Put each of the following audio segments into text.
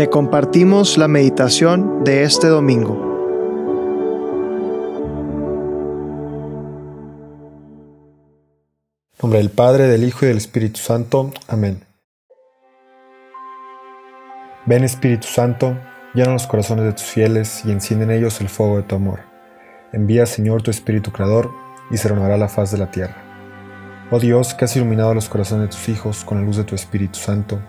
Te compartimos la meditación de este domingo. En nombre del Padre, del Hijo y del Espíritu Santo. Amén. Ven Espíritu Santo, llena los corazones de tus fieles y enciende en ellos el fuego de tu amor. Envía, Señor, tu Espíritu Creador, y se renovará la faz de la tierra. Oh Dios, que has iluminado los corazones de tus hijos con la luz de tu Espíritu Santo,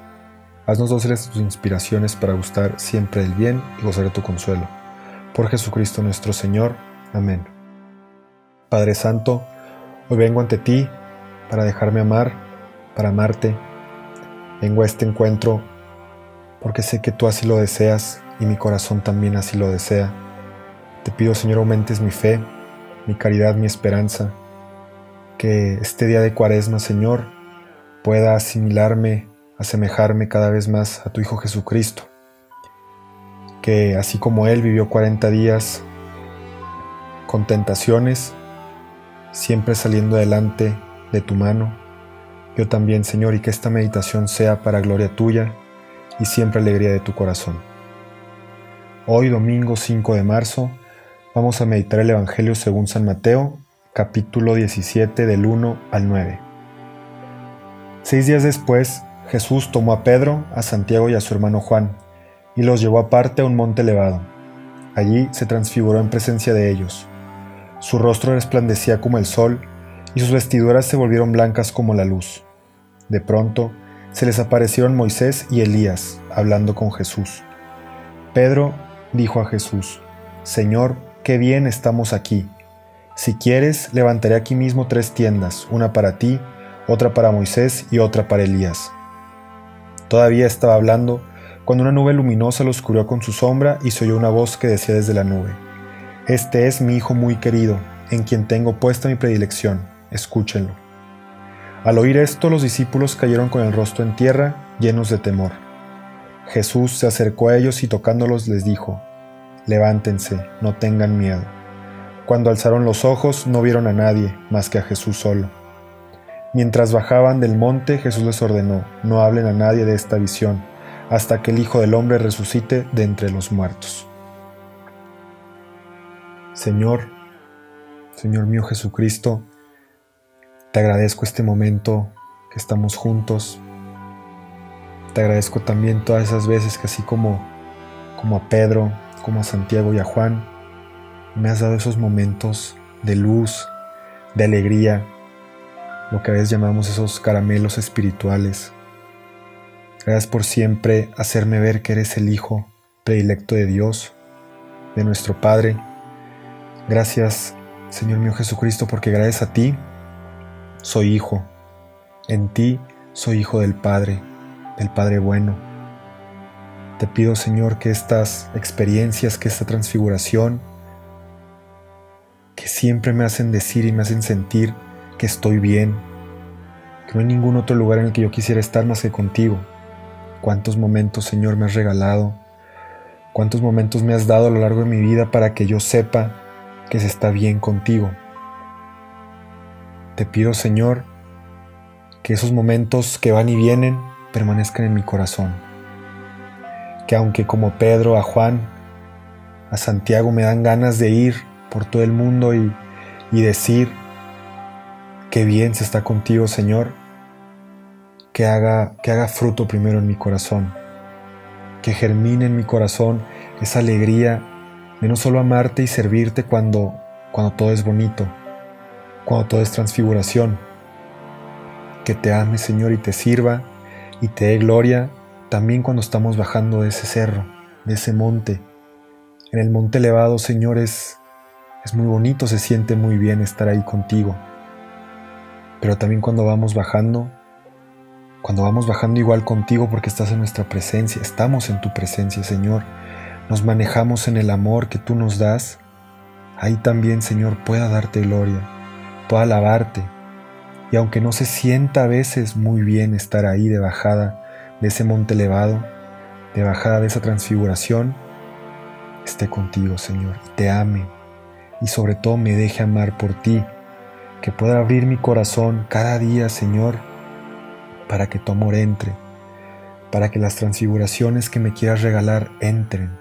haznos dóciles tus inspiraciones para gustar siempre del bien y gozar de tu consuelo. Por Jesucristo nuestro Señor. Amén. Padre Santo, hoy vengo ante ti para dejarme amar, para amarte. Vengo a este encuentro porque sé que tú así lo deseas y mi corazón también así lo desea. Te pido, Señor, aumentes mi fe, mi caridad, mi esperanza que este día de cuaresma, Señor, pueda asimilarme, asemejarme cada vez más a tu Hijo Jesucristo, que así como Él vivió 40 días con tentaciones, siempre saliendo adelante de tu mano, yo también, Señor, y que esta meditación sea para gloria tuya y siempre alegría de tu corazón. Hoy, domingo 5 de marzo, vamos a meditar el Evangelio según San Mateo, capítulo 17 del 1 al 9. Seis días después, Jesús tomó a Pedro, a Santiago y a su hermano Juan, y los llevó aparte a un monte elevado. Allí se transfiguró en presencia de ellos. Su rostro resplandecía como el sol, y sus vestiduras se volvieron blancas como la luz. De pronto, se les aparecieron Moisés y Elías, hablando con Jesús. Pedro dijo a Jesús, Señor, qué bien estamos aquí si quieres, levantaré aquí mismo tres tiendas, una para ti, otra para Moisés y otra para Elías. Todavía estaba hablando cuando una nube luminosa los cubrió con su sombra y se oyó una voz que decía desde la nube, Este es mi Hijo muy querido, en quien tengo puesta mi predilección, escúchenlo. Al oír esto los discípulos cayeron con el rostro en tierra, llenos de temor. Jesús se acercó a ellos y tocándolos les dijo, Levántense, no tengan miedo. Cuando alzaron los ojos no vieron a nadie más que a Jesús solo. Mientras bajaban del monte, Jesús les ordenó, no hablen a nadie de esta visión, hasta que el Hijo del Hombre resucite de entre los muertos. Señor, Señor mío Jesucristo, te agradezco este momento que estamos juntos. Te agradezco también todas esas veces que así como, como a Pedro, como a Santiago y a Juan, me has dado esos momentos de luz, de alegría, lo que a veces llamamos esos caramelos espirituales. Gracias por siempre hacerme ver que eres el Hijo predilecto de Dios, de nuestro Padre. Gracias, Señor mío Jesucristo, porque gracias a ti soy hijo. En ti soy hijo del Padre, del Padre bueno. Te pido, Señor, que estas experiencias, que esta transfiguración, que siempre me hacen decir y me hacen sentir que estoy bien, que no hay ningún otro lugar en el que yo quisiera estar más que contigo. Cuántos momentos, Señor, me has regalado, cuántos momentos me has dado a lo largo de mi vida para que yo sepa que se está bien contigo. Te pido, Señor, que esos momentos que van y vienen permanezcan en mi corazón. Que aunque como Pedro, a Juan, a Santiago me dan ganas de ir por todo el mundo y, decir que bien se está contigo, Señor, que haga, que haga fruto primero en mi corazón, que germine en mi corazón esa alegría de no solo amarte y servirte cuando, cuando todo es bonito, cuando todo es transfiguración, que te ame, Señor, y te sirva y te dé gloria también cuando estamos bajando de ese cerro, de ese monte. En el monte elevado, Señor, es, es muy bonito, se siente muy bien estar ahí contigo. Pero también cuando vamos bajando, cuando vamos bajando igual contigo porque estás en nuestra presencia, estamos en tu presencia, Señor, nos manejamos en el amor que tú nos das, ahí también, Señor, pueda darte gloria, pueda alabarte. Y aunque no se sienta a veces muy bien estar ahí de bajada de ese monte elevado, de bajada de esa transfiguración, esté contigo, Señor, y te ame. Y sobre todo me deje amar por ti, que pueda abrir mi corazón cada día, Señor, para que tu amor entre, para que las transfiguraciones que me quieras regalar entren,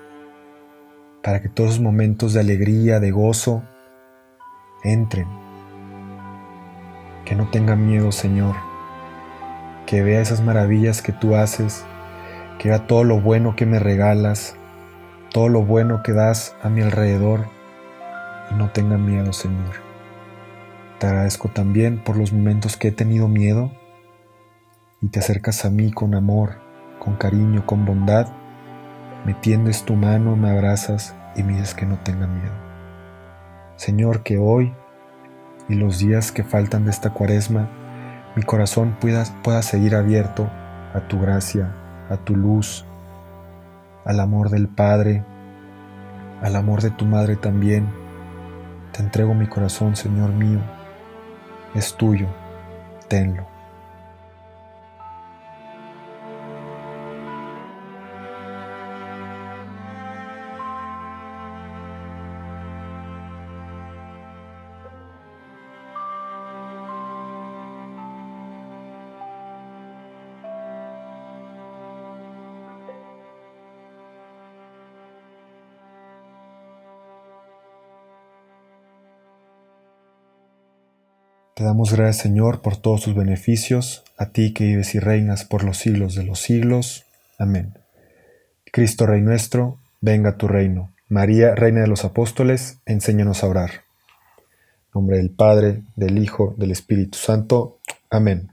para que todos los momentos de alegría, de gozo, entren. Que no tenga miedo, Señor, que vea esas maravillas que tú haces, que vea todo lo bueno que me regalas, todo lo bueno que das a mi alrededor y no tenga miedo, Señor. Te agradezco también por los momentos que he tenido miedo y te acercas a mí con amor, con cariño, con bondad. Me tiendes tu mano, me abrazas y me que no tenga miedo. Señor, que hoy y los días que faltan de esta cuaresma, mi corazón pueda, pueda seguir abierto a tu gracia, a tu luz, al amor del Padre, al amor de tu Madre también. Te entrego mi corazón, Señor mío. Es tuyo, tenlo. Te damos gracias, Señor, por todos tus beneficios, a ti que vives y reinas por los siglos de los siglos. Amén. Cristo Rey nuestro, venga tu reino. María, Reina de los Apóstoles, enséñanos a orar. En nombre del Padre, del Hijo, del Espíritu Santo. Amén.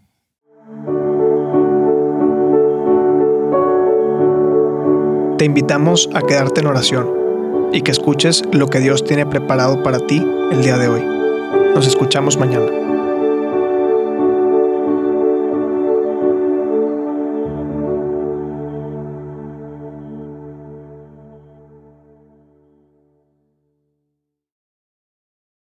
Te invitamos a quedarte en oración y que escuches lo que Dios tiene preparado para ti el día de hoy. Nos escuchamos mañana.